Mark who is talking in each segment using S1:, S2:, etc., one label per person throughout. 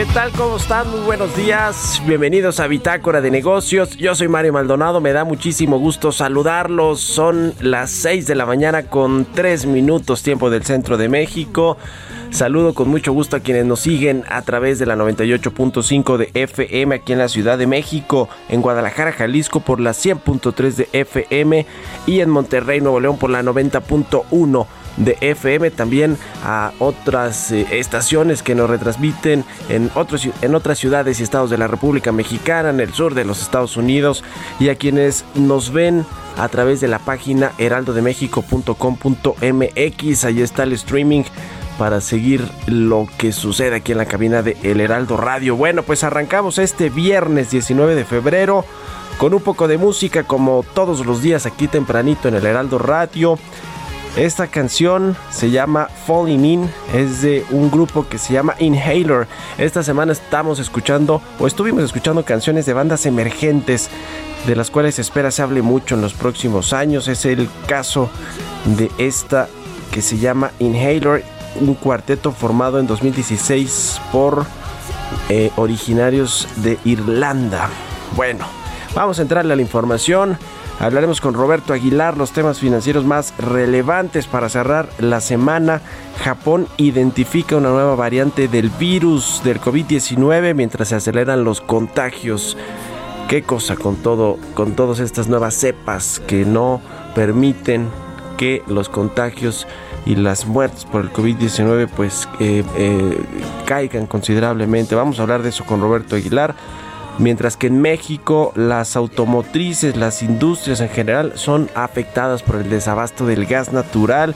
S1: ¿Qué tal? ¿Cómo están? Muy buenos días. Bienvenidos a Bitácora de Negocios. Yo soy Mario Maldonado. Me da muchísimo gusto saludarlos. Son las 6 de la mañana con 3 minutos tiempo del centro de México. Saludo con mucho gusto a quienes nos siguen a través de la 98.5 de FM aquí en la Ciudad de México, en Guadalajara, Jalisco por la 100.3 de FM y en Monterrey, Nuevo León por la 90.1 de FM, también a otras eh, estaciones que nos retransmiten en, otros, en otras ciudades y estados de la República Mexicana, en el sur de los Estados Unidos y a quienes nos ven a través de la página heraldodemexico.com.mx, ahí está el streaming para seguir lo que sucede aquí en la cabina de El Heraldo Radio. Bueno, pues arrancamos este viernes 19 de febrero con un poco de música como todos los días aquí tempranito en El Heraldo Radio. Esta canción se llama Falling In, es de un grupo que se llama Inhaler. Esta semana estamos escuchando o estuvimos escuchando canciones de bandas emergentes de las cuales se espera se hable mucho en los próximos años. Es el caso de esta que se llama Inhaler, un cuarteto formado en 2016 por eh, originarios de Irlanda. Bueno, vamos a entrarle a la información. Hablaremos con Roberto Aguilar los temas financieros más relevantes para cerrar la semana. Japón identifica una nueva variante del virus del COVID-19 mientras se aceleran los contagios. Qué cosa con todo con todas estas nuevas cepas que no permiten que los contagios y las muertes por el COVID-19 pues eh, eh, caigan considerablemente. Vamos a hablar de eso con Roberto Aguilar. Mientras que en México las automotrices, las industrias en general son afectadas por el desabasto del gas natural.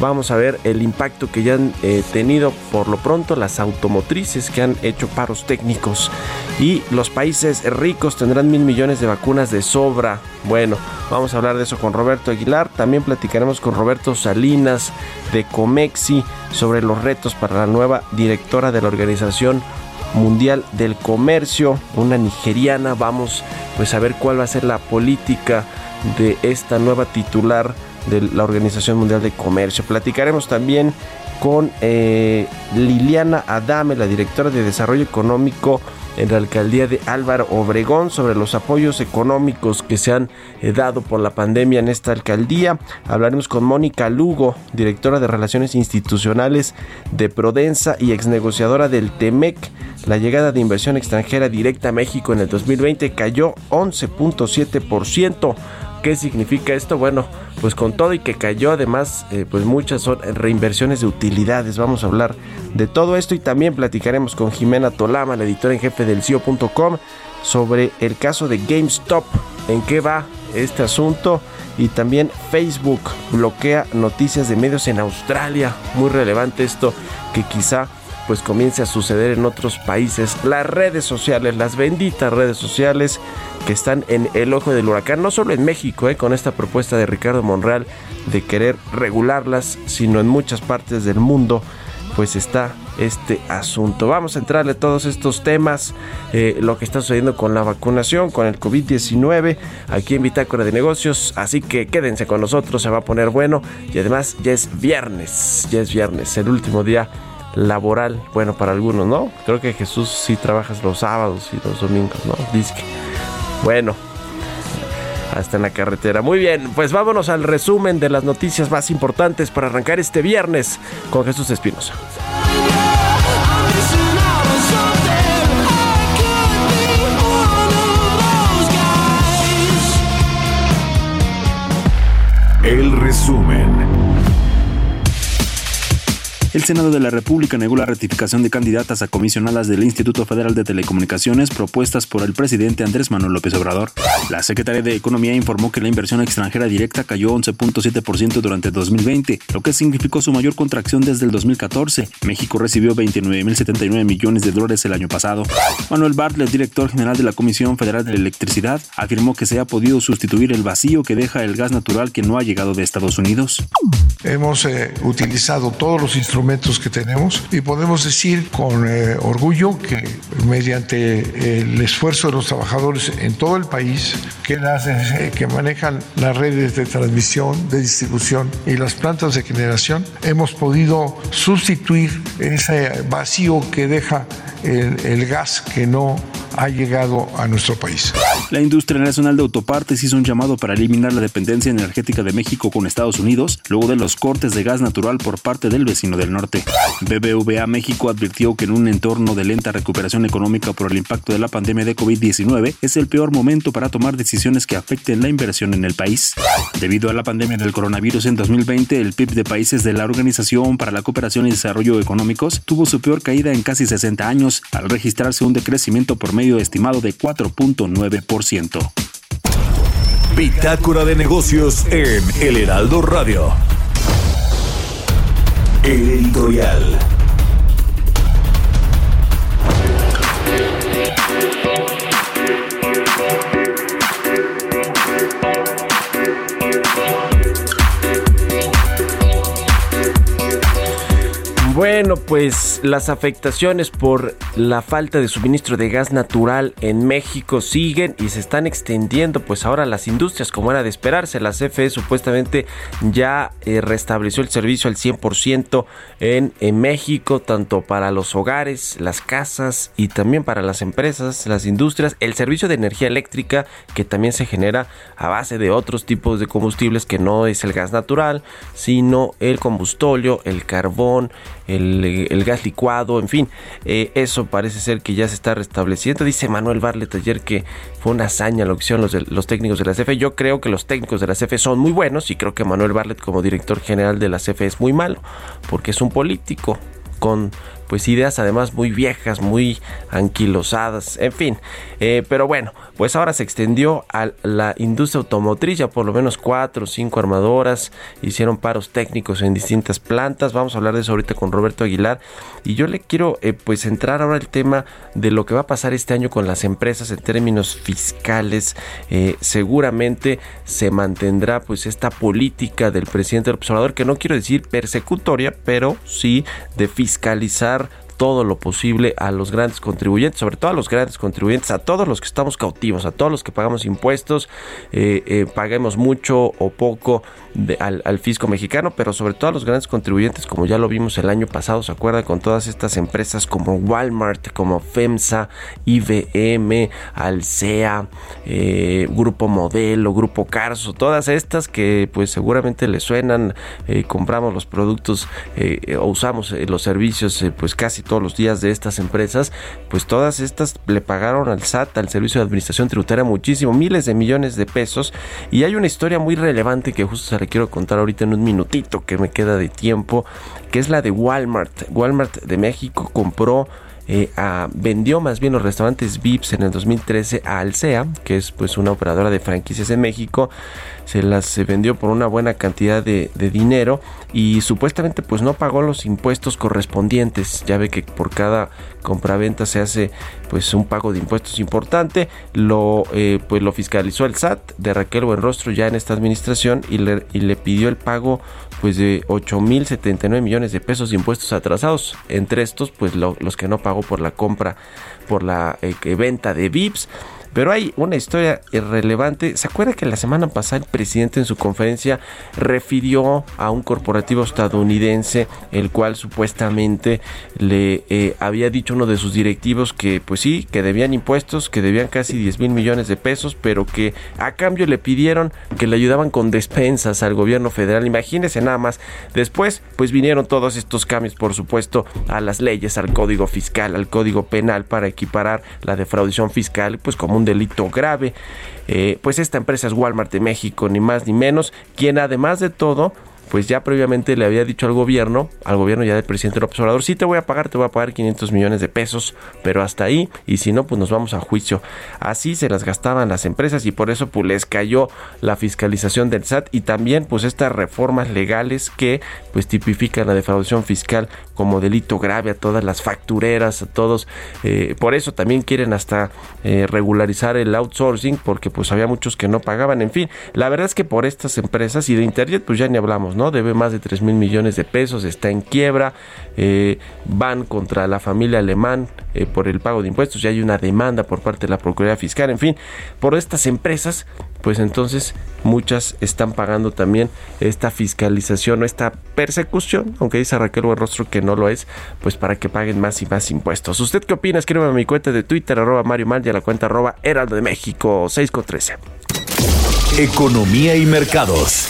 S1: Vamos a ver el impacto que ya han eh, tenido por lo pronto las automotrices que han hecho paros técnicos. Y los países ricos tendrán mil millones de vacunas de sobra. Bueno, vamos a hablar de eso con Roberto Aguilar. También platicaremos con Roberto Salinas de Comexi sobre los retos para la nueva directora de la organización Mundial del Comercio, una nigeriana. Vamos pues a ver cuál va a ser la política de esta nueva titular de la Organización Mundial de Comercio. Platicaremos también con eh, Liliana Adame, la directora de Desarrollo Económico en la alcaldía de Álvaro Obregón sobre los apoyos económicos que se han eh, dado por la pandemia en esta alcaldía. Hablaremos con Mónica Lugo, directora de Relaciones Institucionales de Prodensa y exnegociadora del TEMEC. La llegada de inversión extranjera directa a México en el 2020 cayó 11.7%. ¿Qué significa esto? Bueno, pues con todo y que cayó además, eh, pues muchas son reinversiones de utilidades. Vamos a hablar de todo esto y también platicaremos con Jimena Tolama, la editora en jefe del CIO.com, sobre el caso de GameStop, en qué va este asunto y también Facebook bloquea noticias de medios en Australia. Muy relevante esto que quizá pues comience a suceder en otros países. Las redes sociales, las benditas redes sociales que están en el ojo del huracán, no solo en México, eh, con esta propuesta de Ricardo Monreal de querer regularlas, sino en muchas partes del mundo, pues está este asunto. Vamos a entrarle a todos estos temas, eh, lo que está sucediendo con la vacunación, con el COVID-19, aquí en Bitácora de Negocios. Así que quédense con nosotros, se va a poner bueno. Y además ya es viernes, ya es viernes, el último día laboral, bueno, para algunos, ¿no? Creo que Jesús sí trabajas los sábados y los domingos, ¿no? Dice que, bueno, hasta en la carretera. Muy bien, pues vámonos al resumen de las noticias más importantes para arrancar este viernes con Jesús Espinosa.
S2: I'm missing
S3: El
S4: Senado de la República negó la ratificación de candidatas a comisionadas del Instituto Federal de Telecomunicaciones propuestas por el presidente Andrés Manuel López Obrador. La Secretaría de Economía informó que la inversión extranjera directa cayó 11.7% durante 2020, lo que significó su mayor contracción desde el 2014. México recibió 29.079 millones de dólares el año pasado. Manuel Bartlett, director general de la Comisión Federal de Electricidad, afirmó que se ha podido sustituir el vacío que deja el gas natural que no ha llegado de Estados Unidos.
S5: Hemos eh, utilizado todos los instrumentos que tenemos y podemos decir con eh, orgullo que mediante el esfuerzo de los trabajadores en todo el país, que, las, eh, que manejan las redes de transmisión, de distribución y las plantas de generación, hemos podido sustituir ese vacío que deja el, el gas que no ha llegado a nuestro país.
S4: La industria nacional de autopartes hizo un llamado para eliminar la dependencia energética de México con Estados Unidos luego de los cortes de gas natural por parte del vecino del norte. BBVA México advirtió que en un entorno de lenta recuperación económica por el impacto de la pandemia de COVID-19 es el peor momento para tomar decisiones que afecten la inversión en el país. Debido a la pandemia del coronavirus en 2020, el PIB de países de la Organización para la Cooperación y Desarrollo Económicos tuvo su peor caída en casi 60 años, al registrarse un decrecimiento por medio estimado de 4.9%.
S3: Bitácora de negocios en El Heraldo Radio. El editorial.
S1: Bueno, pues las afectaciones por la falta de suministro de gas natural en México siguen y se están extendiendo, pues ahora las industrias, como era de esperarse, la CFE supuestamente ya eh, restableció el servicio al 100% en, en México, tanto para los hogares, las casas y también para las empresas, las industrias, el servicio de energía eléctrica que también se genera a base de otros tipos de combustibles que no es el gas natural, sino el combustóleo, el carbón, el, gas licuado, en fin, eh, eso parece ser que ya se está restableciendo. Dice Manuel Barlet ayer que fue una hazaña lo que hicieron los, los técnicos de la CFE. Yo creo que los técnicos de la CFE son muy buenos y creo que Manuel Barlet como director general de la CFE es muy malo, porque es un político con pues ideas además muy viejas, muy anquilosadas, en fin. Eh, pero bueno, pues ahora se extendió a la industria automotriz, ya por lo menos cuatro o cinco armadoras hicieron paros técnicos en distintas plantas. Vamos a hablar de eso ahorita con Roberto Aguilar. Y yo le quiero eh, pues entrar ahora al tema de lo que va a pasar este año con las empresas en términos fiscales. Eh, seguramente se mantendrá pues esta política del presidente del observador, que no quiero decir persecutoria, pero sí de fiscalizar todo lo posible a los grandes contribuyentes, sobre todo a los grandes contribuyentes, a todos los que estamos cautivos, a todos los que pagamos impuestos, eh, eh, paguemos mucho o poco al, fisco mexicano, pero sobre todo a los grandes contribuyentes, como ya lo vimos el año pasado, ¿se acuerda? Con todas estas empresas como Walmart, como FEMSA, IBM, Alsea, eh, Grupo Modelo, Grupo Carso, todas estas que pues seguramente le suenan, eh, compramos los productos o usamos los servicios pues casi todos los días de estas empresas, pues todas estas le pagaron al SAT, al Servicio de Administración Tributaria, muchísimo, miles de millones de pesos. Y hay una historia muy relevante que justo se la quiero contar ahorita en un minutito que me queda de tiempo, que es la de Walmart. Walmart de México compró eh, vendió más bien los restaurantes VIPs en el 2013 a Alsea, que es pues una operadora de franquicias en México. Se las eh, vendió por una buena cantidad de, de dinero y supuestamente pues no pagó los impuestos correspondientes. Ya ve que por cada compraventa se hace pues un pago de impuestos importante. Lo eh, pues lo fiscalizó el SAT de Raquel Buenrostro ya en esta administración y le, y le pidió el pago pues de 8.079 millones de pesos de impuestos atrasados. Entre estos pues lo- los que no pagó por la compra, por la eh, venta de VIPs. Pero hay una historia irrelevante. ¿Se acuerda que la semana pasada el presidente en su conferencia refirió a un corporativo estadounidense, el cual supuestamente le eh, había dicho uno de sus directivos que pues sí, que debían impuestos, que debían casi 10 mil millones de pesos, pero que a cambio le pidieron que le ayudaban con despensas al gobierno federal. Imagínense nada más. Después pues vinieron todos estos cambios, por supuesto, a las leyes, al código fiscal, al código penal para equiparar la defraudación fiscal pues como un delito grave. Eh, pues esta empresa es Walmart de México, ni más ni menos, quien además de todo pues ya previamente le había dicho al gobierno, al gobierno ya del presidente López Obrador, sí te voy a pagar, te voy a pagar 500 millones de pesos, pero hasta ahí, y si no, pues nos vamos a juicio. Así se las gastaban las empresas y por eso pues les cayó la fiscalización del SAT y también pues estas reformas legales que pues tipifican la defraudación fiscal como delito grave a todas las factureras, a todos, eh, por eso también quieren hasta eh, regularizar el outsourcing porque pues había muchos que no pagaban, en fin, la verdad es que por estas empresas y de Internet pues ya ni hablamos, ¿no? Debe más de 3 mil millones de pesos, está en quiebra, eh, van contra la familia alemán eh, por el pago de impuestos, ya hay una demanda por parte de la Procuraduría Fiscal, en fin, por estas empresas, pues entonces muchas están pagando también esta fiscalización o esta persecución, aunque dice Raquel Buenrostro que no lo es, pues para que paguen más y más impuestos. ¿Usted qué opina? Escríbeme a mi cuenta de Twitter, arroba Mario Mal y a la cuenta arroba Heraldo de México, 6 con 13.
S3: Economía y mercados.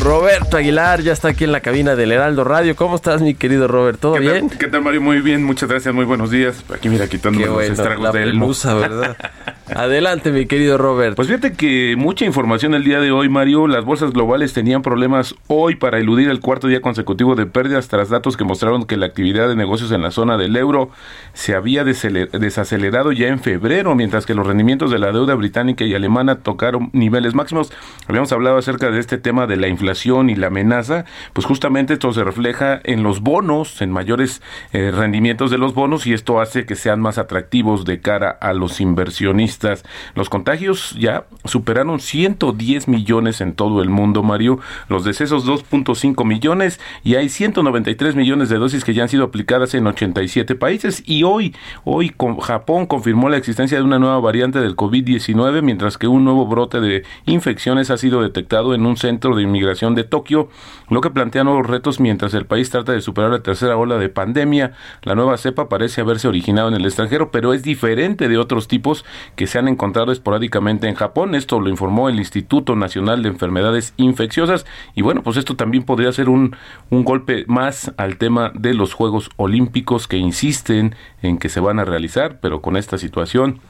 S1: Roberto Aguilar ya está aquí en la cabina del Heraldo Radio. ¿Cómo estás, mi querido Robert? ¿Todo
S6: ¿Qué
S1: bien?
S6: tal, ¿Qué tal, Mario? Muy bien, muchas gracias, muy buenos días. Aquí mira, quitándome
S1: Qué
S6: los
S1: bueno,
S6: estragos
S1: la
S6: de Elmo.
S1: pelusa, ¿verdad? Adelante, mi querido Robert.
S6: Pues fíjate que mucha información el día de hoy, Mario. Las bolsas globales tenían problemas hoy para eludir el cuarto día consecutivo de pérdidas tras datos que mostraron que la actividad de negocios en la zona del euro se había desacelerado ya en febrero, mientras que los rendimientos de la deuda británica y alemana tocaron niveles máximos. Habíamos hablado acerca de este tema de la inflación y la amenaza, pues justamente esto se refleja en los bonos, en mayores eh, rendimientos de los bonos y esto hace que sean más atractivos de cara a los inversionistas. Los contagios ya superaron 110 millones en todo el mundo, Mario. Los decesos 2.5 millones y hay 193 millones de dosis que ya han sido aplicadas en 87 países y hoy, hoy con Japón confirmó la existencia de una nueva variante del COVID-19 mientras que un nuevo brote de infecciones ha sido detectado en un centro de inmigración de Tokio, lo que plantea nuevos retos mientras el país trata de superar la tercera ola de pandemia. La nueva cepa parece haberse originado en el extranjero, pero es diferente de otros tipos que se han encontrado esporádicamente en Japón. Esto lo informó el Instituto Nacional de Enfermedades Infecciosas. Y bueno, pues esto también podría ser un, un golpe más al tema de los Juegos Olímpicos que insisten en que se van a realizar, pero con esta situación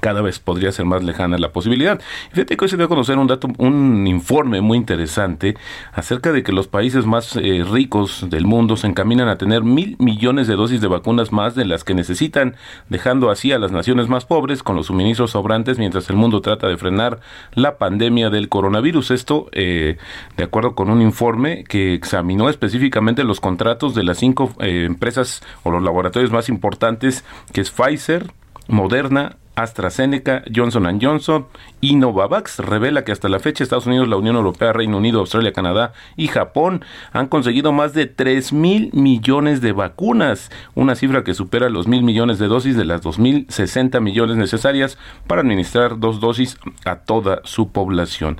S6: cada vez podría ser más lejana la posibilidad. Fíjate que hoy se dio a conocer un dato, un informe muy interesante acerca de que los países más eh, ricos del mundo se encaminan a tener mil millones de dosis de vacunas más de las que necesitan, dejando así a las naciones más pobres con los suministros sobrantes mientras el mundo trata de frenar la pandemia del coronavirus. Esto, eh, de acuerdo con un informe que examinó específicamente los contratos de las cinco eh, empresas o los laboratorios más importantes, que es Pfizer, Moderna, AstraZeneca, Johnson Johnson y Novavax revela que hasta la fecha Estados Unidos, la Unión Europea, Reino Unido, Australia, Canadá y Japón han conseguido más de 3 mil millones de vacunas, una cifra que supera los mil millones de dosis de las 2.060 millones necesarias para administrar dos dosis a toda su población.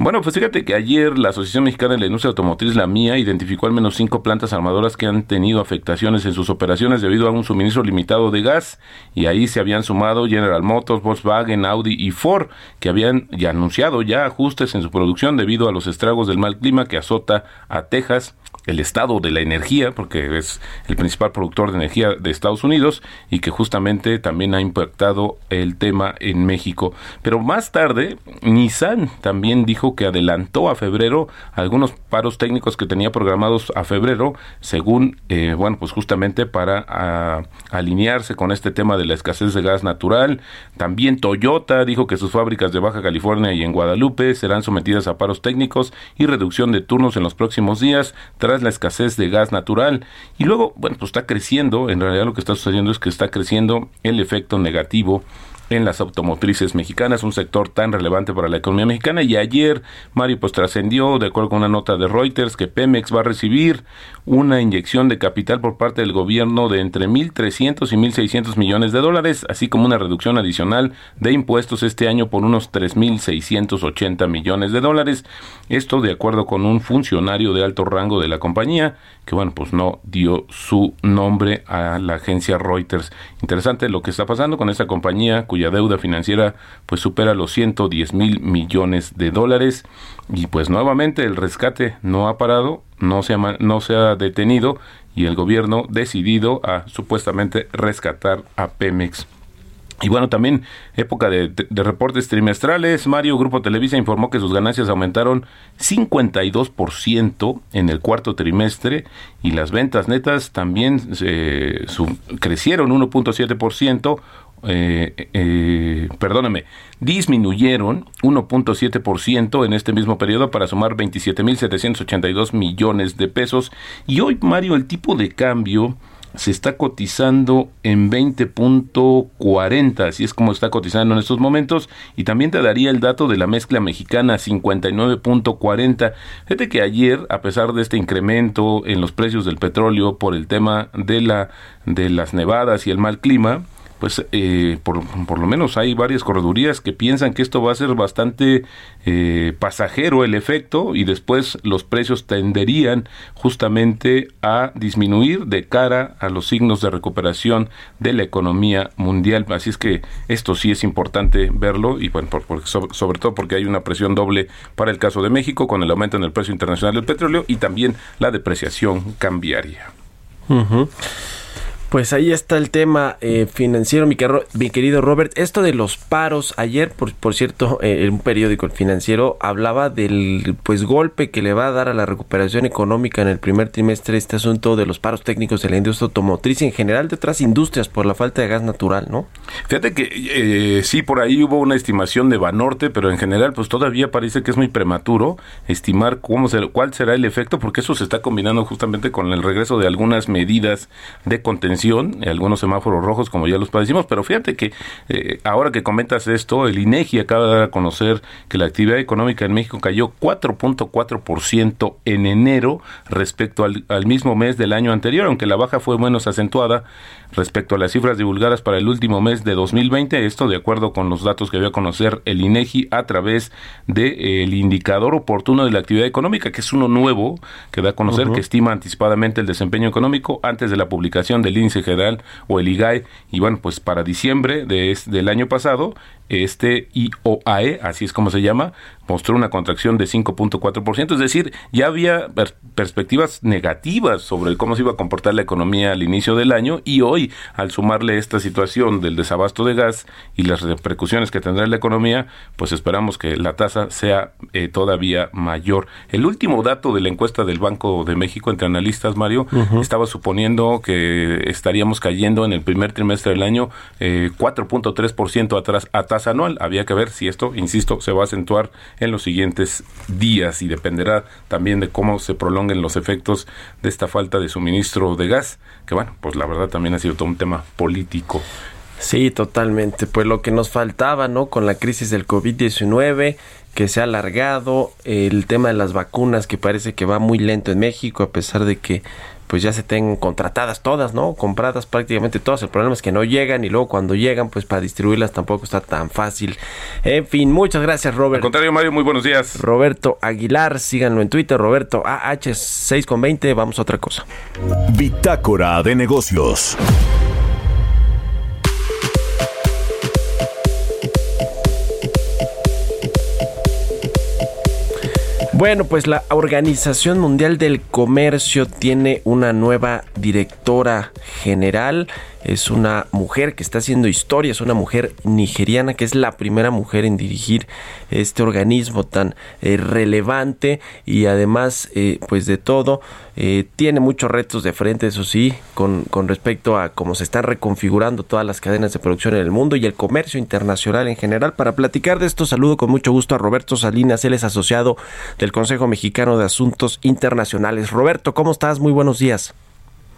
S6: Bueno, pues fíjate que ayer la Asociación Mexicana de la Industria Automotriz, la mía, identificó al menos cinco plantas armadoras que han tenido afectaciones en sus operaciones debido a un suministro limitado de gas. Y ahí se habían sumado General Motors, Volkswagen, Audi y Ford, que habían ya anunciado ya ajustes en su producción debido a los estragos del mal clima que azota a Texas el estado de la energía, porque es el principal productor de energía de Estados Unidos y que justamente también ha impactado el tema en México. Pero más tarde, Nissan también dijo que adelantó a febrero algunos paros técnicos que tenía programados a febrero, según, eh, bueno, pues justamente para a, alinearse con este tema de la escasez de gas natural. También Toyota dijo que sus fábricas de Baja California y en Guadalupe serán sometidas a paros técnicos y reducción de turnos en los próximos días tras la escasez de gas natural. Y luego, bueno, pues está creciendo, en realidad lo que está sucediendo es que está creciendo el efecto negativo en las automotrices mexicanas, un sector tan relevante para la economía mexicana. Y ayer, Mario, pues trascendió, de acuerdo con una nota de Reuters, que Pemex va a recibir una inyección de capital por parte del gobierno de entre 1.300 y 1.600 millones de dólares, así como una reducción adicional de impuestos este año por unos 3.680 millones de dólares. Esto de acuerdo con un funcionario de alto rango de la compañía, que bueno, pues no dio su nombre a la agencia Reuters. Interesante lo que está pasando con esta compañía cuya deuda financiera pues supera los 110 mil millones de dólares y pues nuevamente el rescate no ha parado, no se ha, no se ha detenido y el gobierno decidido a supuestamente rescatar a Pemex. Y bueno, también época de, reportes trimestrales. Mario Grupo Televisa informó que sus ganancias aumentaron 52% en el cuarto trimestre y las ventas netas también eh, crecieron 1.7%. Eh, eh, perdóname, disminuyeron 1.7% en este mismo periodo para sumar 27.782 millones de pesos. Y hoy, Mario, el tipo de cambio se está cotizando en 20.40, así es como está cotizando en estos momentos, y también te daría el dato de la mezcla mexicana 59.40. Fíjate que ayer, a pesar de este incremento en los precios del petróleo por el tema de la de las nevadas y el mal clima, pues eh, por, por lo menos hay varias corredurías que piensan que esto va a ser bastante eh, pasajero el efecto y después los precios tenderían justamente a disminuir de cara a los signos de recuperación de la economía mundial. Así es que esto sí es importante verlo y bueno, por- sobre, todo porque hay una presión doble para el caso de México con el aumento en el precio internacional del petróleo y también la depreciación cambiaria.
S1: Pues ahí está el tema eh, financiero, mi, mi querido Robert. Esto de los paros, ayer, por, por cierto, eh, en un periódico el financiero hablaba del pues golpe que le va a dar a la recuperación económica en el primer trimestre este asunto de los paros técnicos de la industria automotriz y en general de otras industrias por la falta de gas natural, ¿no?
S6: Fíjate que eh, sí, por ahí hubo una estimación de Banorte, pero en general pues todavía parece que es muy prematuro estimar cómo será, cuál será el efecto, porque eso se está combinando justamente con el regreso de algunas medidas de contención, eh, algunos semáforos rojos como ya los padecimos, pero fíjate que eh, ahora que comentas esto, el INEGI acaba de dar a conocer que la actividad económica en México cayó 4.4% en enero respecto al, al mismo mes del año anterior, aunque la baja fue menos acentuada respecto a las cifras divulgadas para el último mes de 2020, esto de acuerdo con los datos que dio a conocer el INEGI a través del indicador oportuno de la actividad económica, que es uno nuevo que da a conocer que estima anticipadamente el desempeño económico antes de la publicación del índice general o el IGAE y bueno, pues para diciembre de del año pasado este IOAE, así es como se llama, mostró una contracción de 5.4%, es decir, ya había per- perspectivas negativas sobre cómo se iba a comportar la economía al inicio del año y hoy, al sumarle esta situación del desabasto de gas y las repercusiones que tendrá en la economía, pues esperamos que la tasa sea eh, todavía mayor. El último dato de la encuesta del Banco de México entre analistas, Mario, estaba suponiendo que estaríamos cayendo en el primer trimestre del año eh, 4.3% atrás a tasa anual. Había que ver si esto, insisto, se va a acentuar en los siguientes días y dependerá también de cómo se prolonguen los efectos de esta falta de suministro de gas, que bueno, pues la verdad también ha sido todo un tema político.
S1: Sí, totalmente. Pues lo que nos faltaba, ¿no? Con la crisis del COVID-19, que se ha alargado, el tema de las vacunas, que parece que va muy lento en México, a pesar de que pues ya se tengan contratadas todas, ¿no? Compradas prácticamente todas. El problema es que no llegan y luego cuando llegan, pues para distribuirlas tampoco está tan fácil. En fin, muchas gracias,
S6: Al
S1: Robert.
S6: contrario, Mario, muy buenos días.
S1: Roberto Aguilar, síganlo en Twitter, Roberto AH6 con 20, vamos a otra cosa.
S3: Bitácora de negocios.
S1: Bueno, pues la Organización Mundial del Comercio tiene una nueva directora general. Es una mujer que está haciendo historia, es una mujer nigeriana que es la primera mujer en dirigir este organismo tan eh, relevante y además, eh, pues de todo, eh, tiene muchos retos de frente, eso sí, con, con respecto a cómo se están reconfigurando todas las cadenas de producción en el mundo y el comercio internacional en general. Para platicar de esto, saludo con mucho gusto a Roberto Salinas, él es asociado del Consejo Mexicano de Asuntos Internacionales. Roberto, ¿cómo estás? Muy buenos días.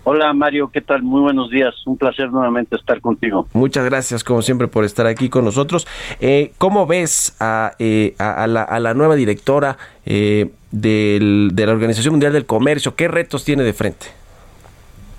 S7: Hola Mario, ¿qué tal? Muy buenos días. Un placer nuevamente estar contigo.
S1: Muchas gracias, como siempre, por estar aquí con nosotros. Eh, ¿Cómo ves a, eh, a, a, la, a, la, nueva directora eh, del, de la Organización Mundial del Comercio? ¿Qué retos tiene de frente?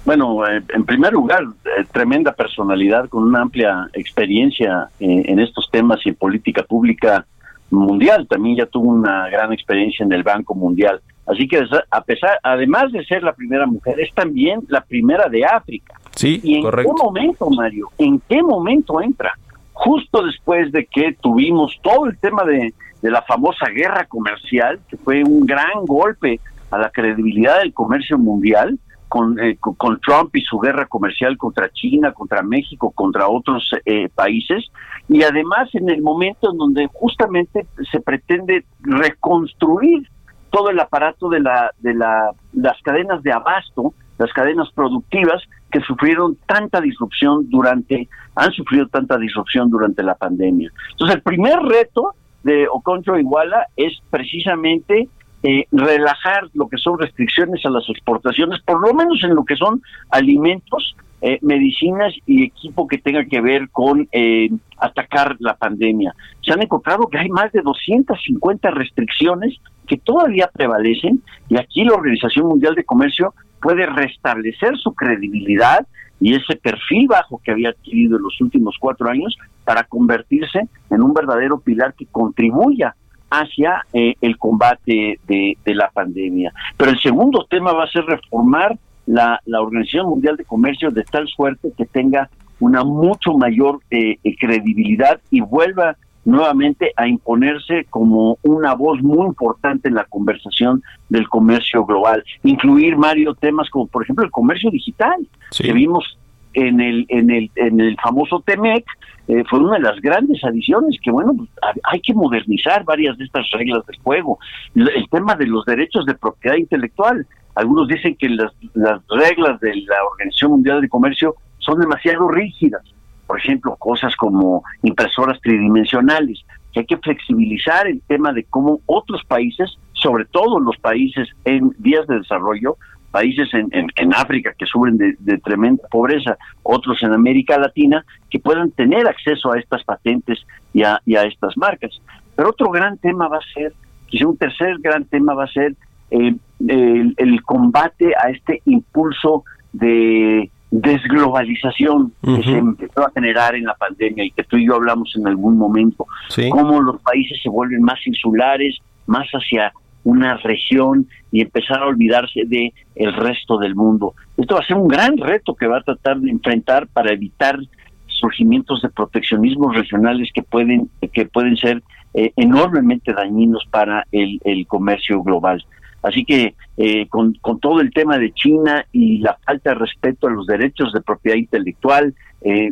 S7: Bueno, eh, en primer lugar, eh, tremenda personalidad con una amplia experiencia eh, en estos temas y en política pública mundial. También ya tuvo una gran experiencia en el Banco Mundial. Así que a pesar, además de ser la primera mujer, es también la primera de África.
S1: Sí,
S7: ¿Y en
S1: correcto.
S7: qué momento, Mario? ¿En qué momento entra? Justo después de que tuvimos todo el tema de, de la famosa guerra comercial, que fue un gran golpe a la credibilidad del comercio mundial, con, eh, con, con, Trump y su guerra comercial contra China, contra México, contra otros eh, países, y además en el momento en donde justamente se pretende reconstruir todo el aparato de la de la, las cadenas de abasto, las cadenas productivas que sufrieron tanta disrupción durante han sufrido tanta disrupción durante la pandemia. Entonces el primer reto de Oconjo Iguala es precisamente eh, relajar lo que son restricciones a las exportaciones, por lo menos en lo que son alimentos, eh, medicinas y equipo que tenga que ver con eh, atacar la pandemia. Se han encontrado que hay más de 250 restricciones que todavía prevalecen y aquí la Organización Mundial de Comercio puede restablecer su credibilidad y ese perfil bajo que había adquirido en los últimos cuatro años para convertirse en un verdadero pilar que contribuya hacia eh, el combate de, de, la pandemia. Pero el segundo tema va a ser reformar la, la Organización Mundial de Comercio de tal suerte que tenga una mucho mayor eh, credibilidad y vuelva nuevamente a imponerse como una voz muy importante en la conversación del comercio global. Incluir, Mario, temas como, por ejemplo, el comercio digital, sí. que vimos en el, en el, en el famoso TEMEC, eh, fue una de las grandes adiciones que, bueno, pues, hay que modernizar varias de estas reglas del juego. El, el tema de los derechos de propiedad intelectual. Algunos dicen que las, las reglas de la Organización Mundial de Comercio son demasiado rígidas. Por ejemplo, cosas como impresoras tridimensionales, que hay que flexibilizar el tema de cómo otros países, sobre todo los países en vías de desarrollo, países en, en, en África que sufren de, de, tremenda pobreza, otros en América Latina, que puedan tener acceso a estas patentes y a, y a estas marcas. Pero otro gran tema va a ser, quizá un tercer gran tema va a ser eh, el, el, combate a este impulso de desglobalización uh -huh. que se empezó a generar en la pandemia y que tú y yo hablamos en algún momento,
S1: sí.
S7: cómo los países se vuelven más insulares, más hacia una región y empezar a olvidarse de el resto del mundo. Esto va a ser un gran reto que va a tratar de enfrentar para evitar surgimientos de proteccionismos regionales que pueden que pueden ser eh, enormemente dañinos para el, el, comercio global. Así que eh, con, con, todo el tema de China y la falta de respeto a los derechos de propiedad intelectual, eh,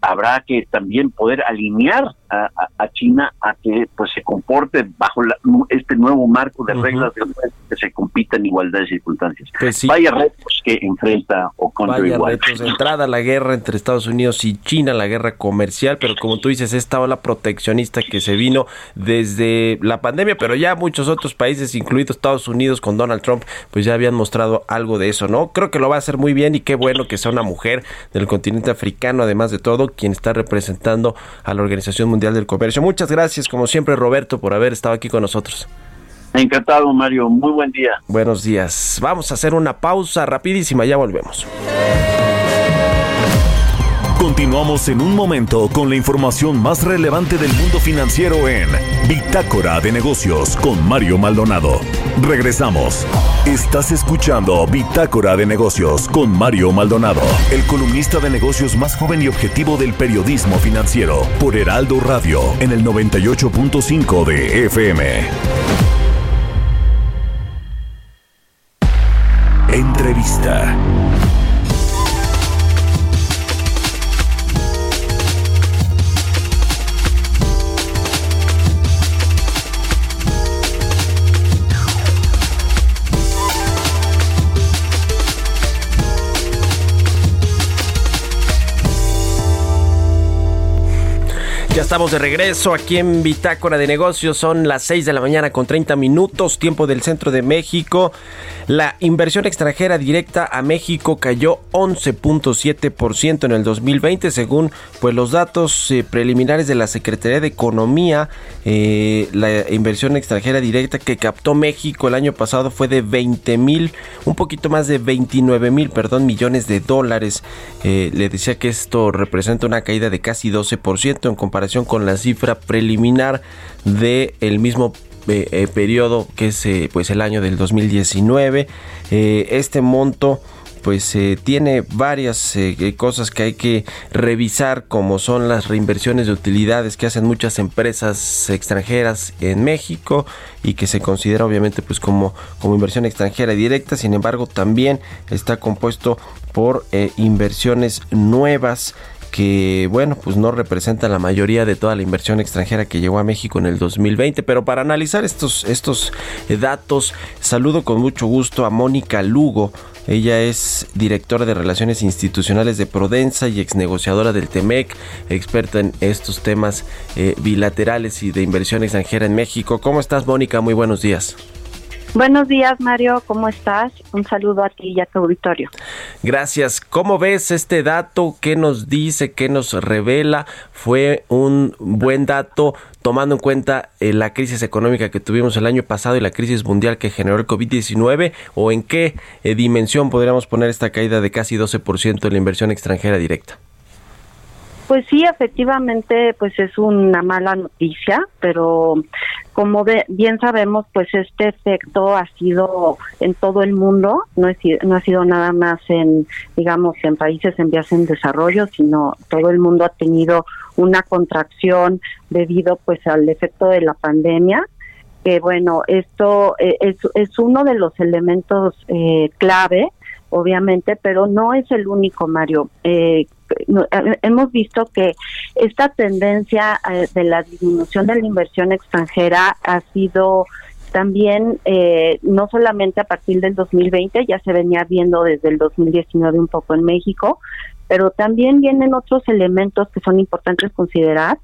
S7: habrá que también poder alinear a, a, a, China a que pues se comporte bajo la, este nuevo marco de uh -huh. reglas que se compita en igualdad de circunstancias.
S1: Pues sí.
S7: Vaya retos que enfrenta Oconjo
S1: Vaya
S7: igual.
S1: retos de entrada la guerra entre Estados Unidos y China, la guerra comercial, pero como tú dices, esta ola proteccionista que se vino desde la pandemia, pero ya muchos otros países, incluidos Estados Unidos con Donald Trump, pues ya habían mostrado algo de eso, ¿no? Creo que lo va a hacer muy bien y qué bueno que sea una mujer del continente africano, además de todo, quien está representando a la Organización Mundial del Comercio. Muchas gracias, como siempre, Roberto, por haber estado aquí con nosotros.
S7: Encantado, Mario. Muy buen día.
S1: Buenos días. Vamos a hacer una pausa rapidísima, ya volvemos.
S3: Continuamos en un momento con la información más relevante del mundo financiero en Bitácora de Negocios con Mario Maldonado. Regresamos. Estás escuchando Bitácora de Negocios con Mario Maldonado, el columnista de negocios más joven y objetivo del periodismo financiero por Heraldo Radio en el 98.5 de FM. Entrevista.
S1: Ya estamos de regreso aquí en Bitácora de Negocios. Son las 6 de la mañana con 30 minutos, tiempo del centro de México. La inversión extranjera directa a México cayó 11.7% en el 2020, según pues los datos eh, preliminares de la Secretaría de Economía. Eh, la inversión extranjera directa que captó México el año pasado fue de 20 mil, un poquito más de 29 mil, perdón, millones de dólares. Eh, le decía que esto representa una caída de casi 12% en comparación con la cifra preliminar del el mismo eh, eh, periodo que es eh, pues el año del 2019 Eh, este monto pues tiene varias cosas que hay que revisar como son las reinversiones de utilidades que hacen muchas empresas extranjeras en México y que se considera obviamente pues como, como inversión extranjera directa. Sin embargo también está compuesto por inversiones nuevas que bueno, pues no representa la mayoría de toda la inversión extranjera que llegó a México en el 2020, pero para analizar estos estos eh, datos, saludo con mucho gusto a Mónica Lugo. Ella es directora de Relaciones Institucionales de Prodensa y exnegociadora del TEMEC, experta en estos temas eh, bilaterales y de inversión extranjera en México. ¿Cómo estás, Mónica? Muy buenos días.
S8: Buenos días, Mario. ¿Cómo estás? Un saludo a ti y a tu auditorio.
S1: Gracias. ¿Cómo ves este dato? ¿Qué nos dice? ¿Qué nos revela? ¿Fue un buen dato tomando en cuenta eh, la crisis económica que tuvimos el año pasado y la crisis mundial que generó el COVID-19? ¿O en qué eh, dimensión podríamos poner esta caída de casi 12% en la inversión extranjera directa?
S8: Pues sí, efectivamente, pues es una mala noticia, pero como bien sabemos, pues este efecto ha sido en todo el mundo, no, es, no ha sido nada más en, digamos, en países en vías en desarrollo, sino todo el mundo ha tenido una contracción debido pues al efecto de la pandemia que bueno, esto eh, es, es uno de los elementos eh, clave, obviamente, pero no es el único, Mario. Eh, hemos visto que esta tendencia eh, de la disminución de la inversión extranjera ha sido también eh, no solamente a partir del 2020, ya se venía viendo desde el 2019 un poco en México, pero también vienen otros elementos que son importantes considerar.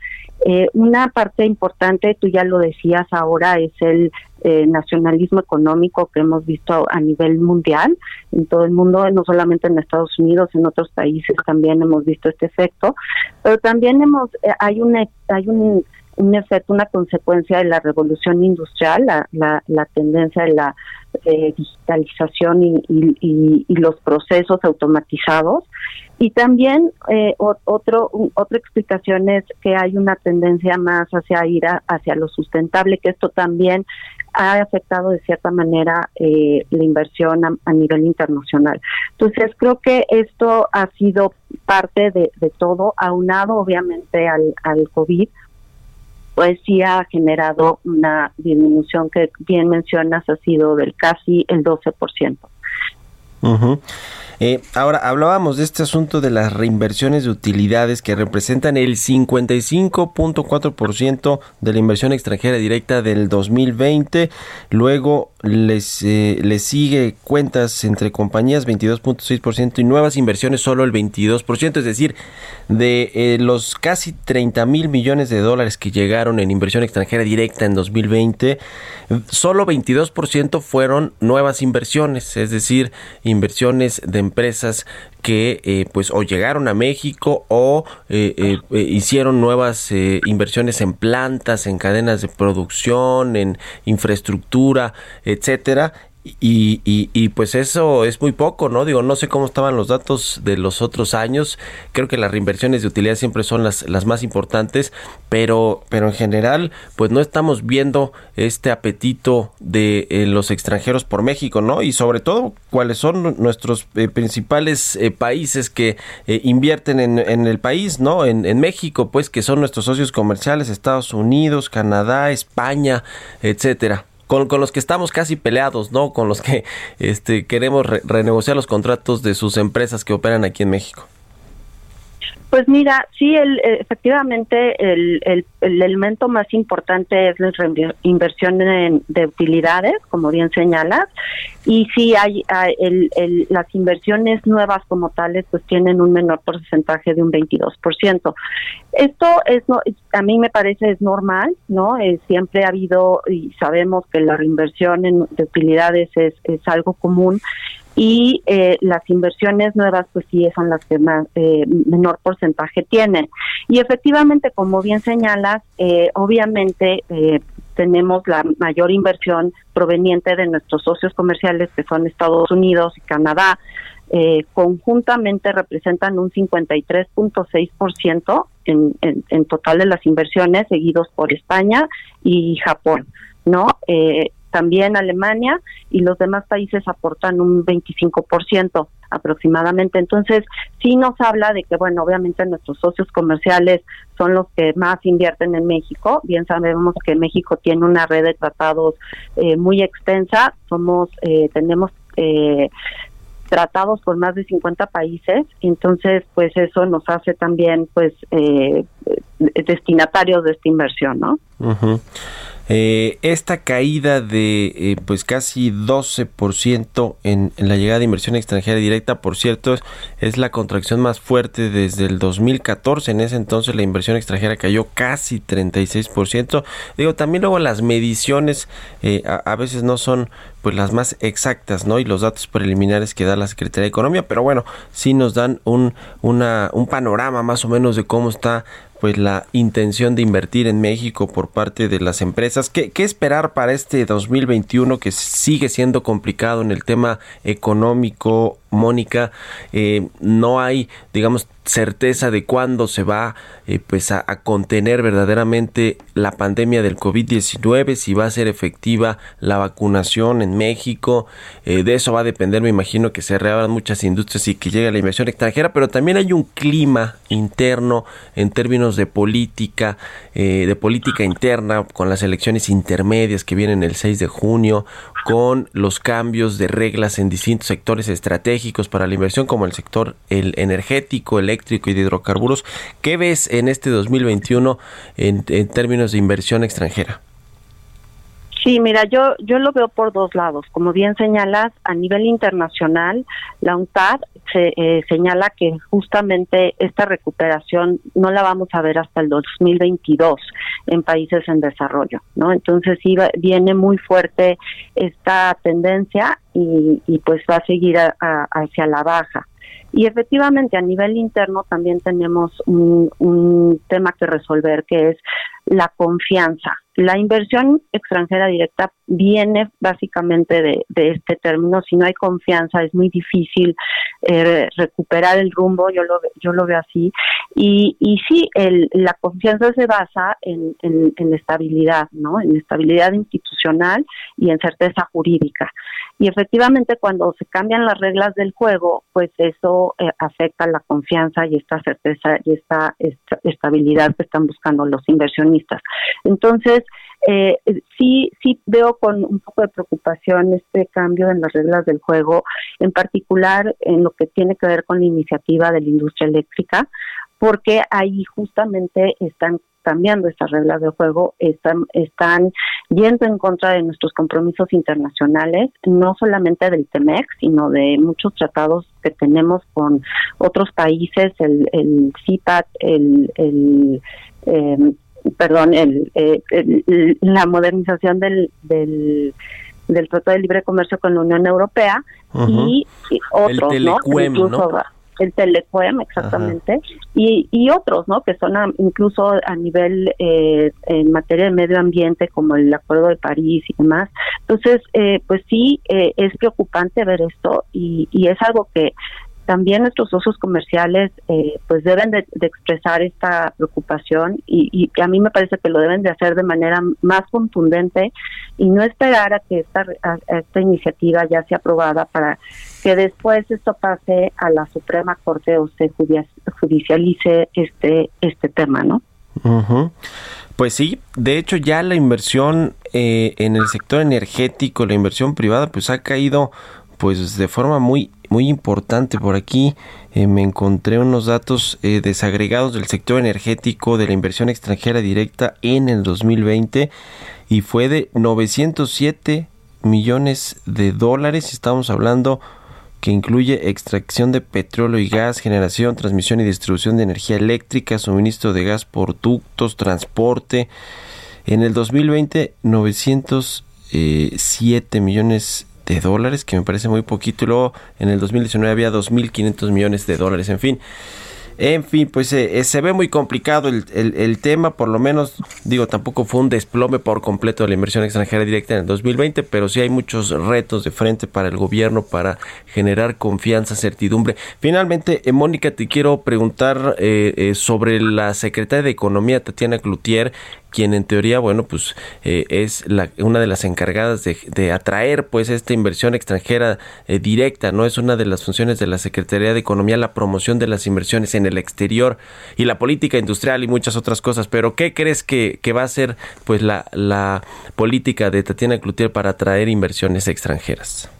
S8: Eh, una parte importante, tú ya lo decías ahora, es el eh, nacionalismo económico que hemos visto a nivel mundial, en todo el mundo, no solamente en Estados Unidos, en otros países también hemos visto este efecto, pero también hemos, eh, hay un, hay un, un efecto, una consecuencia de la revolución industrial, la, la, la tendencia de la eh, digitalización y, y, los procesos automatizados. Y también eh, otro, otra explicación es que hay una tendencia más hacia ir a- hacia lo sustentable, que esto también ha afectado de cierta manera eh, la inversión a, a nivel internacional. Entonces creo que esto ha sido parte de, de todo, aunado obviamente al, al COVID, pues sí ha generado una disminución que bien mencionas ha sido del casi el 12%.
S1: Ujú. Eh, ahora, hablábamos de este asunto de las reinversiones de utilidades que representan el 55.4% de la inversión extranjera directa del 2020. Luego les, eh, les sigue cuentas entre compañías 22.6% y nuevas inversiones solo el 22%. Es decir, de eh, los casi 30 mil millones de dólares que llegaron en inversión extranjera directa en 2020, solo 22% fueron nuevas inversiones, es decir, inversiones de empresas que eh, pues o llegaron a México o eh, eh, eh, hicieron nuevas eh, inversiones en plantas, en cadenas de producción, en infraestructura, etcétera. Y, y, y, pues eso es muy poco, ¿no? Digo, no sé cómo estaban los datos de los otros años. Creo que las reinversiones de utilidad siempre son las, las más importantes, pero, pero en general, pues no estamos viendo este apetito de eh, los extranjeros por México, ¿no? Y sobre todo, cuáles son nuestros eh, principales eh, países que eh, invierten en, en, el país, ¿no? En, en México, pues que son nuestros socios comerciales, Estados Unidos, Canadá, España, etcétera. Con, con los que estamos casi peleados, ¿no? Con los que este, queremos re- renegociar los contratos de sus empresas que operan aquí en México.
S8: Pues mira, sí, el, eh, efectivamente el, el, el elemento más importante es la inversión en- de utilidades, como bien señalas, y sí hay, hay el- las inversiones nuevas como tales pues tienen un menor porcentaje de un 22%. Esto es no, a mí me parece es normal, ¿no? Eh, siempre ha habido y sabemos que la reinversión en, de utilidades es, es algo común y eh, las inversiones nuevas pues sí son las que más eh, menor porcentaje tienen. Y efectivamente como bien señalas eh, obviamente eh, tenemos la mayor inversión proveniente de nuestros socios comerciales que son Estados Unidos y Canadá. Eh, conjuntamente representan un 53.6% en, en, en total de las inversiones seguidos por España y Japón no eh, también Alemania y los demás países aportan un 25% aproximadamente. Entonces, sí nos habla de que, bueno, obviamente nuestros socios comerciales son los que más invierten en México. Bien sabemos que México tiene una red de tratados eh, muy extensa. Somos, eh, tenemos eh, tratados con más de 50 países, entonces pues eso nos hace también pues eh, destinatarios de esta inversión, ¿no?
S1: Ujú. Eh, esta caída de eh, pues casi 12% en, en la llegada de inversión extranjera directa, por cierto, es, la contracción más fuerte desde el 2014. En ese entonces la inversión extranjera cayó casi 36%. Digo, también luego las mediciones eh, a, veces no son pues las más exactas, ¿no? Y los datos preliminares que da la Secretaría de Economía, pero bueno, sí nos dan un, un panorama más o menos de cómo está pues la intención de invertir en México por parte de las empresas. ¿Qué, qué esperar para este 2021 que sigue siendo complicado en el tema económico? Mónica, eh, no hay, digamos, certeza de cuándo se va eh, pues a, contener verdaderamente la pandemia del COVID-19, si va a ser efectiva la vacunación en México. Eh, de eso va a depender, me imagino, que se reabran muchas industrias y que llegue la inversión extranjera, pero también hay un clima interno en términos de política, de política interna, con las elecciones intermedias que vienen el 6 de junio, con los cambios de reglas en distintos sectores estratégicos para la inversión como el sector el energético, eléctrico y de hidrocarburos. ¿Qué ves en este 2021 en, en términos de inversión extranjera?
S8: Sí, mira, yo yo lo veo por dos lados. Como bien señalas, a nivel internacional, la UNTAD se, eh, señala que justamente esta recuperación no la vamos a ver hasta el 2022 en países en desarrollo, ¿no? Entonces sí viene muy fuerte esta tendencia y, y pues va a seguir a, a, hacia la baja. Y efectivamente a nivel interno también tenemos un, un tema que resolver que es la confianza. La inversión extranjera directa viene básicamente de, este término. Si no hay confianza es muy difícil eh, recuperar el rumbo. Yo lo yo lo veo así. Y y sí, el, la confianza se basa en, en, en estabilidad, ¿no? En estabilidad institucional y en certeza jurídica. Y efectivamente cuando se cambian las reglas del juego, pues eso eh, afecta la confianza y esta certeza y esta, esta estabilidad que están buscando los inversionistas. Entonces, eh, sí, sí veo con un poco de preocupación este cambio en las reglas del juego, en particular en lo que tiene que ver con la iniciativa de la industria eléctrica, porque ahí justamente están cambiando estas reglas de juego, están, están yendo en contra de nuestros compromisos internacionales, no solamente del TEMEX, sino de muchos tratados que tenemos con otros países, el, el CIPAT, el, el eh, perdón, el, eh, el, la modernización del, del del Tratado de Libre Comercio con la Unión Europea uh -huh. y, y, otros,
S1: el
S8: ¿no?
S1: Incluso, ¿no?
S8: El Telecuem, exactamente, y, y, otros, ¿no? Que son a, incluso a nivel eh, en materia de medio ambiente, como el Acuerdo de París y demás. Entonces, eh, pues sí, eh, es preocupante ver esto y, y es algo que también nuestros socios comerciales eh, pues deben de, de, expresar esta preocupación y, y, a mí me parece que lo deben de hacer de manera más contundente y no esperar a que esta, a, esta iniciativa ya sea aprobada para que después esto pase a la Suprema Corte o se judicialice este este tema, ¿no?
S1: Uh. Pues sí, de hecho ya la inversión eh, en el sector energético la inversión privada pues ha caído pues de forma muy muy importante por aquí eh, me encontré unos datos eh, desagregados del sector energético de la inversión extranjera directa en el 2020 y fue de 907 millones de dólares estamos hablando que incluye extracción de petróleo y gas, generación, transmisión y distribución de energía eléctrica, suministro de gas por ductos, transporte. En el 2020, 907 millones de dólares, que me parece muy poquito, y luego en el 2019 había 2.500 millones de dólares, en fin. En fin, pues eh, eh, se ve muy complicado el, el- tema, por lo menos, digo, tampoco fue un desplome por completo de la inversión extranjera directa en el 2020, pero sí hay muchos retos de frente para el gobierno para generar confianza, certidumbre. Finalmente, eh, Mónica, te quiero preguntar eh, eh, sobre la secretaria de Economía, Tatiana Cloutier, quien en teoría, bueno, pues eh, es la, una de las encargadas de, atraer pues esta inversión extranjera eh, directa, ¿no? Es una de las funciones de la Secretaría de Economía, la promoción de las inversiones en el exterior y la política industrial y muchas otras cosas. Pero, ¿qué crees que, que va a ser pues la, la política de Tatiana Cloutier para atraer inversiones extranjeras?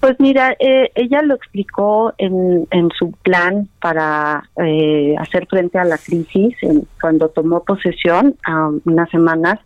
S8: Pues mira, eh, ella lo explicó en, en su plan para eh, hacer frente a la crisis en- cuando tomó posesión a unas semanas.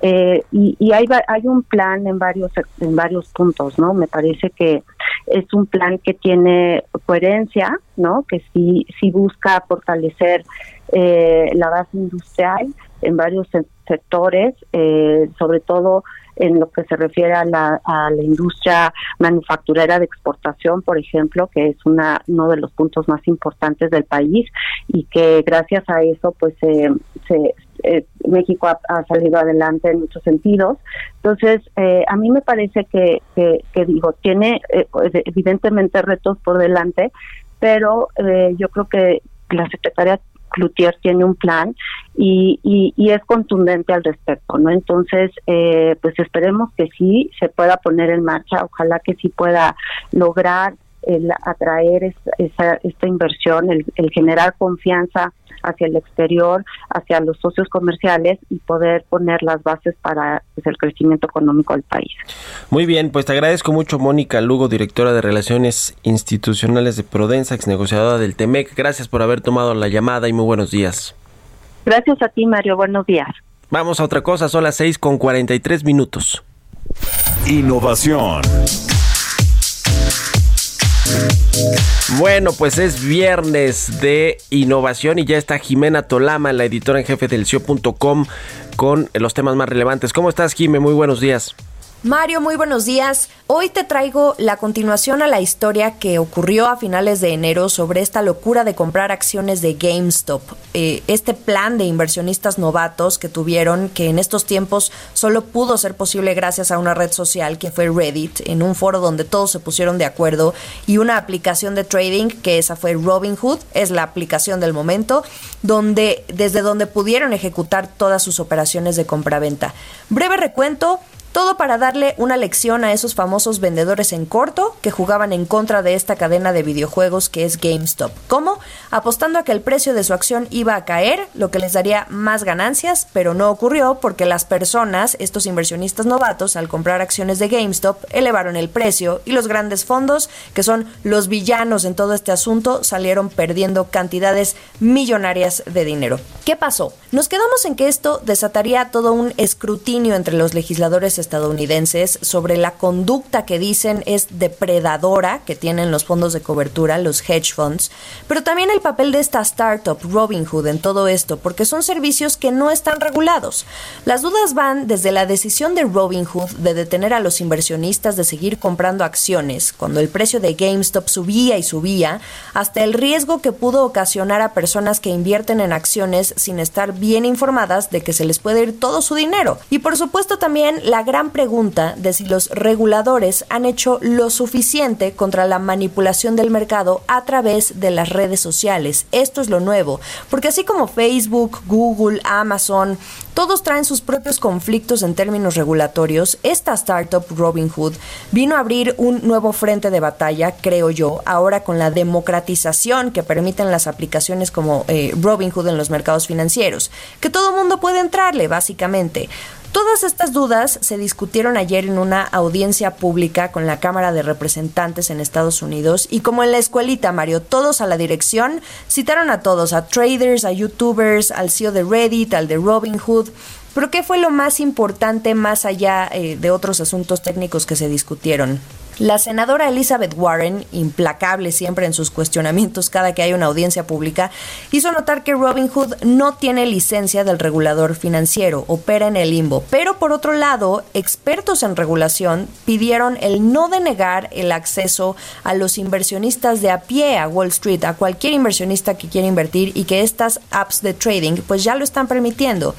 S8: Eh, y y hay, hay un plan en varios en varios puntos, ¿no? Me parece que es un plan que tiene coherencia, ¿no? Que sí sí busca fortalecer eh, la base industrial en varios sectores, eh, sobre todo en lo que se refiere a la, a la industria manufacturera de exportación, por ejemplo, que es una, uno de los puntos más importantes del país y que gracias a eso, pues, se, eh, México ha, salido adelante en muchos sentidos. Entonces, eh, a mí me parece que, que, que digo, tiene eh, pues, evidentemente retos por delante, pero eh, yo creo que la secretaria Cloutier tiene un plan y, y, y es contundente al respecto, ¿no? Entonces, eh, pues esperemos que sí se pueda poner en marcha, ojalá que sí pueda lograr el atraer es- esa, esta inversión, el, el generar confianza hacia el exterior, hacia los socios comerciales y poder poner las bases para pues, el crecimiento económico del país.
S1: Muy bien, pues te agradezco mucho, Mónica Lugo, directora de Relaciones Institucionales de Prodensa, ex negociadora del TEMEC. Gracias por haber tomado la llamada y muy buenos días.
S8: Gracias a ti, Mario. Buenos días.
S1: Vamos a otra cosa, son las 6 con 43 minutos.
S3: Innovación.
S1: Bueno, pues es viernes de innovación y ya está Jimena Tolama, la editora en jefe del CIO.com, con los temas más relevantes. ¿Cómo estás, Jime? Muy buenos días.
S9: Mario, muy buenos días. Hoy te traigo la continuación a la historia que ocurrió a finales de enero sobre esta locura de comprar acciones de GameStop. Eh, este plan de inversionistas novatos que tuvieron, que en estos tiempos solo pudo ser posible gracias a una red social que fue Reddit, en un foro donde todos se pusieron de acuerdo, y una aplicación de trading, que esa fue Robinhood, es la aplicación del momento, donde, desde donde pudieron ejecutar todas sus operaciones de compraventa. Breve recuento. Todo para darle una lección a esos famosos vendedores en corto que jugaban en contra de esta cadena de videojuegos que es GameStop. ¿Cómo? Apostando a que el precio de su acción iba a caer, lo que les daría más ganancias, pero no ocurrió porque las personas, estos inversionistas novatos, al comprar acciones de GameStop, elevaron el precio y los grandes fondos, que son los villanos en todo este asunto, salieron perdiendo cantidades millonarias de dinero. ¿Qué pasó? Nos quedamos en que esto desataría todo un escrutinio entre los legisladores estadounidenses sobre la conducta que dicen es depredadora que tienen los fondos de cobertura, los hedge funds, pero también el papel de esta startup Robinhood en todo esto, porque son servicios que no están regulados. Las dudas van desde la decisión de Robinhood de detener a los inversionistas de seguir comprando acciones cuando el precio de GameStop subía y subía, hasta el riesgo que pudo ocasionar a personas que invierten en acciones sin estar bien informadas de que se les puede ir todo su dinero. Y por supuesto también la gran pregunta de si los reguladores han hecho lo suficiente contra la manipulación del mercado a través de las redes sociales. Esto es lo nuevo, porque así como Facebook, Google, Amazon, todos traen sus propios conflictos en términos regulatorios, esta startup Robinhood vino a abrir un nuevo frente de batalla, creo yo, ahora con la democratización que permiten las aplicaciones como eh, Robinhood en los mercados financieros, que todo mundo puede entrarle, básicamente. Todas estas dudas se discutieron ayer en una audiencia pública con la Cámara de Representantes en Estados Unidos y como en la escuelita, Mario, todos a la dirección, citaron a todos, a traders, a youtubers, al CEO de Reddit, al de Robinhood. Pero ¿qué fue lo más importante más allá eh, de otros asuntos técnicos que se discutieron? La senadora Elizabeth Warren, implacable siempre en sus cuestionamientos cada que hay una audiencia pública, hizo notar que Robinhood no tiene licencia del regulador financiero, opera en el limbo. Pero por otro lado, expertos en regulación pidieron el no denegar el acceso a los inversionistas de a pie a Wall Street, a cualquier inversionista que quiera invertir y que estas apps de trading pues ya lo están permitiendo.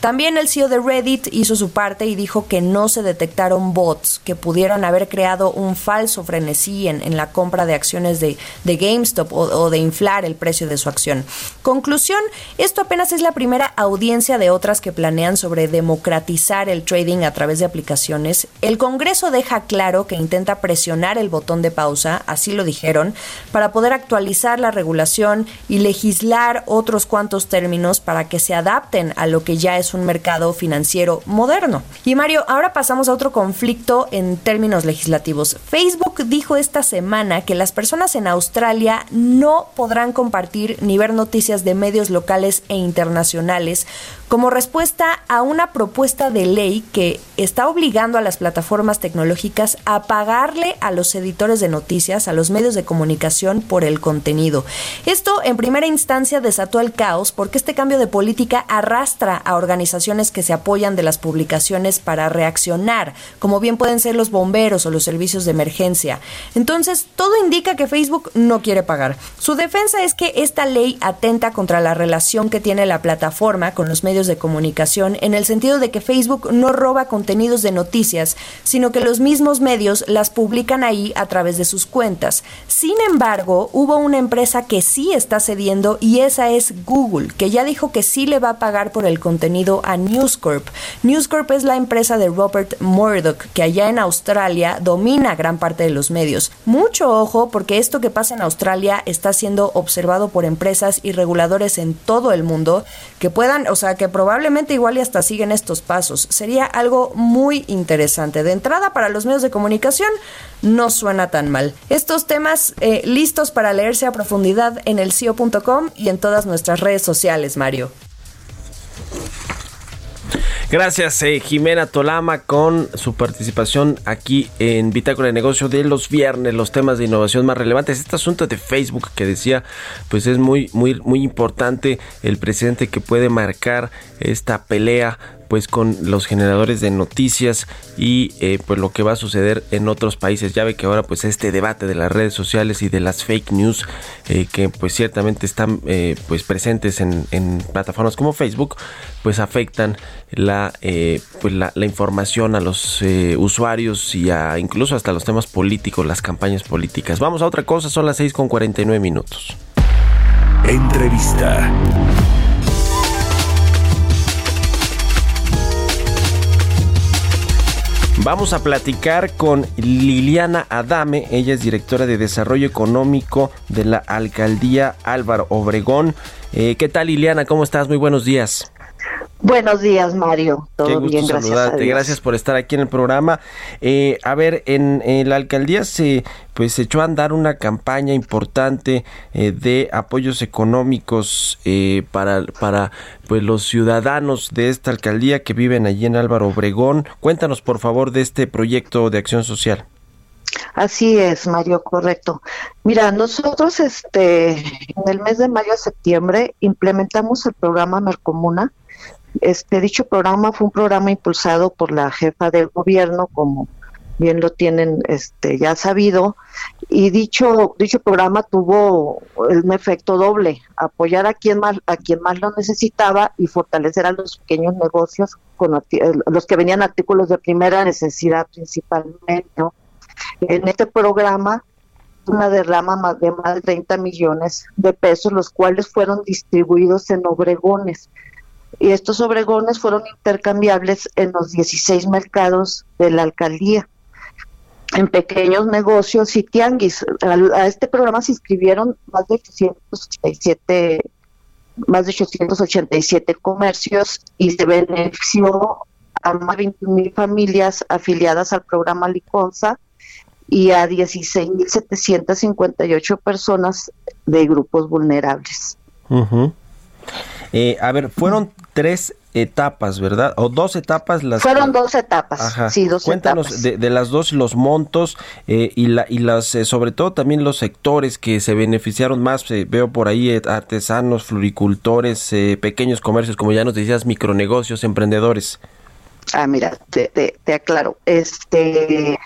S9: También el CEO de Reddit hizo su parte y dijo que no se detectaron bots que pudieran haber creado un falso frenesí en, en la compra de acciones de, de GameStop o, o, de inflar el precio de su acción. Conclusión, esto apenas es la primera audiencia de otras que planean sobre democratizar el trading a través de aplicaciones. El Congreso deja claro que intenta presionar el botón de pausa, así lo dijeron, para poder actualizar la regulación y legislar otros cuantos términos para que se adapten a lo que ya es un mercado financiero moderno. Y Mario, ahora pasamos a otro conflicto en términos legislativos. Facebook dijo esta semana que las personas en Australia no podrán compartir ni ver noticias de medios locales e internacionales como respuesta a una propuesta de ley que está obligando a las plataformas tecnológicas a pagarle a los editores de noticias, a los medios de comunicación por el contenido. Esto en primera instancia desató el caos porque este cambio de política arrastra a organizaciones que se apoyan de las publicaciones para reaccionar, como bien pueden ser los bomberos o los servicios de emergencia. Entonces, todo indica que Facebook no quiere pagar. Su defensa es que esta ley atenta contra la relación que tiene la plataforma con los medios de comunicación en el sentido de que Facebook no roba contenidos de noticias, sino que los mismos medios las publican ahí a través de sus cuentas. Sin embargo, hubo una empresa que sí está cediendo y esa es Google, que ya dijo que sí le va a pagar por el contenido a News Corp. News Corp es la empresa de Robert Murdoch, que allá en Australia domina gran parte de los medios. Mucho ojo porque esto que pasa en Australia está siendo observado por empresas y reguladores en todo el mundo que puedan, o sea, que probablemente igual y hasta siguen estos pasos. Sería algo muy interesante. De entrada, para los medios de comunicación, no suena tan mal. Estos temas eh, listos para leerse a profundidad en el CIO.com y en todas nuestras redes sociales, Mario.
S1: Gracias, eh, Jimena Tolama, con su participación aquí en Bitácora de Negocio de los viernes, los temas de innovación más relevantes. Este asunto de Facebook que decía, pues es muy, muy, muy importante el presidente que puede marcar esta pelea pues con los generadores de noticias y eh, pues lo que va a suceder en otros países. Ya ve que ahora pues este debate de las redes sociales y de las fake news eh, que pues ciertamente están eh, pues presentes en, plataformas como Facebook pues afectan la pues la, información a los usuarios y a incluso hasta los temas políticos, las campañas políticas. Vamos a otra cosa, son las 6 con 49 minutos.
S3: Entrevista.
S1: Vamos a platicar con Liliana Adame, ella es directora de Desarrollo Económico de la Alcaldía Álvaro Obregón. Eh, ¿Qué tal Liliana? ¿Cómo estás? Muy buenos días.
S10: Buenos días, Mario. Todo
S1: Qué gusto
S10: bien, gracias.
S1: saludarte. Gracias por estar aquí en el programa. Eh, a ver, en, en, la alcaldía se pues se echó a andar una campaña importante eh, de apoyos económicos eh, para para pues los ciudadanos de esta alcaldía que viven allí en Álvaro Obregón. Cuéntanos por favor de este proyecto de acción social.
S10: Así es, Mario, correcto. Mira, nosotros este en el mes de mayo a septiembre implementamos el programa Mercomuna. Este dicho programa fue un programa impulsado por la jefa del gobierno, como bien lo tienen este ya sabido, y dicho dicho programa tuvo un efecto doble, apoyar a quien más a quien más lo necesitaba y fortalecer a los pequeños negocios con los que venían artículos de primera necesidad principalmente, ¿no? En este programa una derrama de más de 30 millones de pesos, los cuales fueron distribuidos en obregones. Y estos obregones fueron intercambiables en los 16 mercados de la alcaldía, en pequeños negocios y tianguis. A, a este programa se inscribieron más de 887 más de 887 comercios y se benefició a más de 21 mil familias afiliadas al programa Liconza y a 16.758 personas de grupos vulnerables.
S1: Ujú. Eh, a ver, fueron tres etapas, ¿verdad? O dos etapas las
S10: Fueron dos etapas,
S1: Ajá.
S10: sí, dos
S1: Cuéntanos
S10: etapas.
S1: de, de las dos los montos eh, y la y las eh, sobre todo también los sectores que se beneficiaron más. eh, veo por ahí eh, artesanos, floricultores, eh, pequeños comercios, como ya nos decías, micronegocios, emprendedores.
S10: Ah, mira, te, te- te aclaro. Este,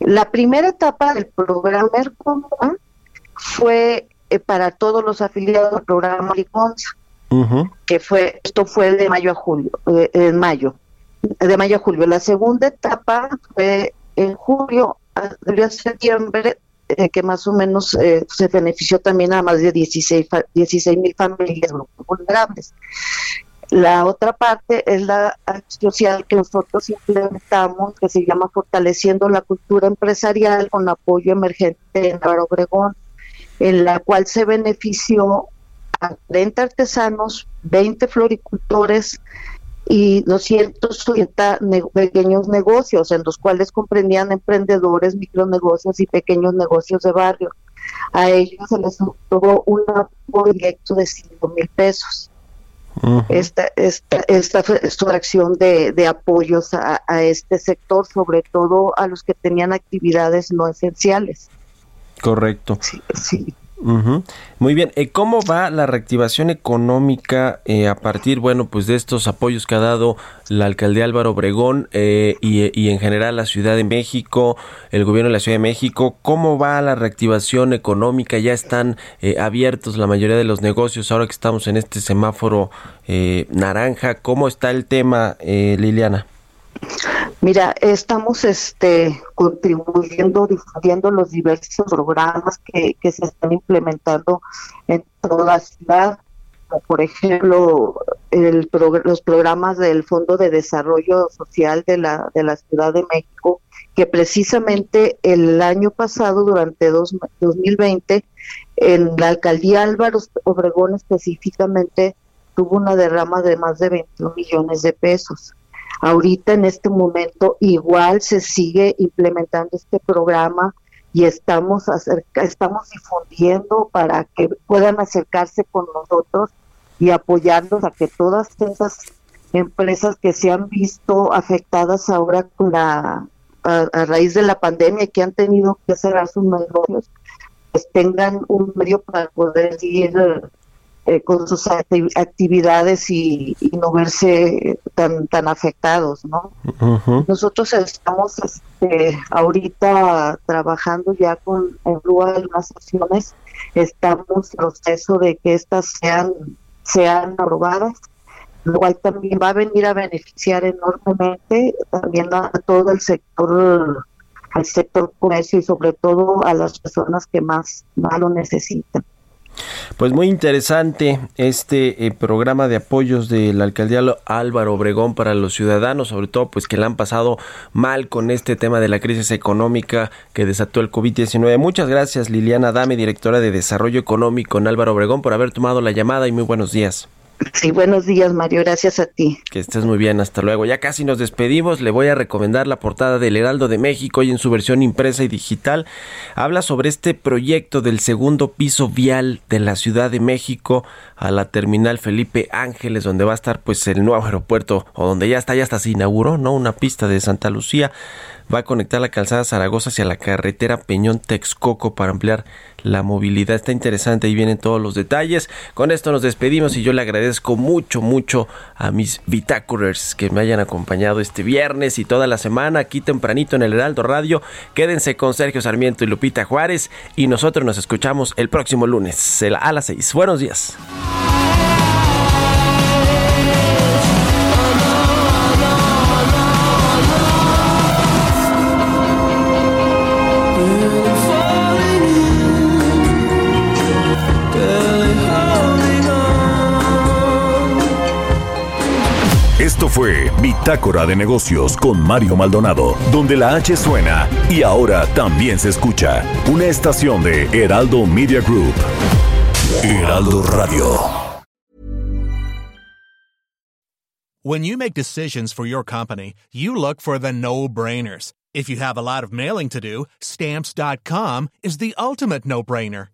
S10: la primera etapa del programa Mercoma fue para todos los afiliados al programa Liconza, Que fue esto fue de mayo a julio, en mayo, de mayo a julio. La segunda etapa fue en julio a septiembre, eh, que más o menos eh, se benefició también a más de 16 fa- 16 mil familias vulnerables. La otra parte es la acción social que nosotros implementamos, que se llama Fortaleciendo la Cultura Empresarial con apoyo emergente en Álvaro Obregón, en la cual se benefició a 30 artesanos, 20 floricultores y 280 ne- pequeños negocios, en los cuales comprendían emprendedores, micronegocios y pequeños negocios de barrio. A ellos se les otorgó un apoyo directo de 5 mil pesos esta, esta, esta fue su acción de, de apoyos a, a este sector, sobre todo a los que tenían actividades no esenciales.
S1: Correcto.
S10: Sí.
S1: Ujú. Muy bien, eh, ¿cómo va la reactivación económica eh, a partir, bueno, pues de estos apoyos que ha dado la alcaldía Álvaro Obregón eh, y, y en general la Ciudad de México, el gobierno de la Ciudad de México? ¿Cómo va la reactivación económica? ¿Ya están eh, abiertos la mayoría de los negocios ahora que estamos en este semáforo eh, naranja? ¿Cómo está el tema, Liliana?
S10: Mira, estamos este, contribuyendo, difundiendo los diversos programas que, se están implementando en toda la ciudad, como por ejemplo los programas del Fondo de Desarrollo Social de la, de la Ciudad de México, que precisamente el año pasado, durante dos- 2020, en la alcaldía Álvaro Obregón específicamente, tuvo una derrama de más de 21 millones de pesos. Ahorita en este momento igual se sigue implementando este programa y estamos acerca, estamos difundiendo para que puedan acercarse con nosotros y apoyarnos a que todas esas empresas que se han visto afectadas ahora con la a, raíz de la pandemia que han tenido que cerrar sus negocios pues tengan un medio para poder seguir eh, con sus acti- actividades y, y no verse tan tan afectados, ¿no? Nosotros estamos este, ahorita trabajando ya con en Rúa de unas acciones, estamos en proceso de que estas sean sean aprobadas, lo cual también va a venir a beneficiar enormemente también a, a todo el sector al sector comercio y sobre todo a las personas que más, más lo necesitan.
S1: Pues muy interesante este eh, programa de apoyos de la alcaldía Álvaro Obregón para los ciudadanos, sobre todo pues que la han pasado mal con este tema de la crisis económica que desató el COVID-19. Muchas gracias Liliana Dame, directora de Desarrollo Económico en Álvaro Obregón, por haber tomado la llamada y muy buenos días.
S10: Sí, buenos días Mario, gracias a ti.
S1: Que estés muy bien, hasta luego. Ya casi nos despedimos, le voy a recomendar la portada del Heraldo de México hoy en su versión impresa y digital. Habla sobre este proyecto del segundo piso vial de la Ciudad de México a la terminal Felipe Ángeles, donde va a estar pues el nuevo aeropuerto, o donde ya está, ya hasta se inauguró, ¿no? Una pista de Santa Lucía. Va a conectar la calzada Zaragoza hacia la carretera Peñón Texcoco para ampliar la movilidad. Está interesante, ahí vienen todos los detalles. Con esto nos despedimos y yo le agradezco mucho, mucho a mis Vitacurers que me hayan acompañado este viernes y toda la semana aquí tempranito en el Heraldo Radio. Quédense con Sergio Sarmiento y Lupita Juárez y nosotros nos escuchamos el próximo lunes a las 6. Buenos días.
S3: Esto fue Bitácora de Negocios con Mario Maldonado, donde la H suena y ahora también se escucha una estación de Heraldo Media Group. Heraldo Radio.
S11: When you make decisions for your company, you look for the no-brainers. If you have a lot of mailing to do, stamps.com is the ultimate no-brainer.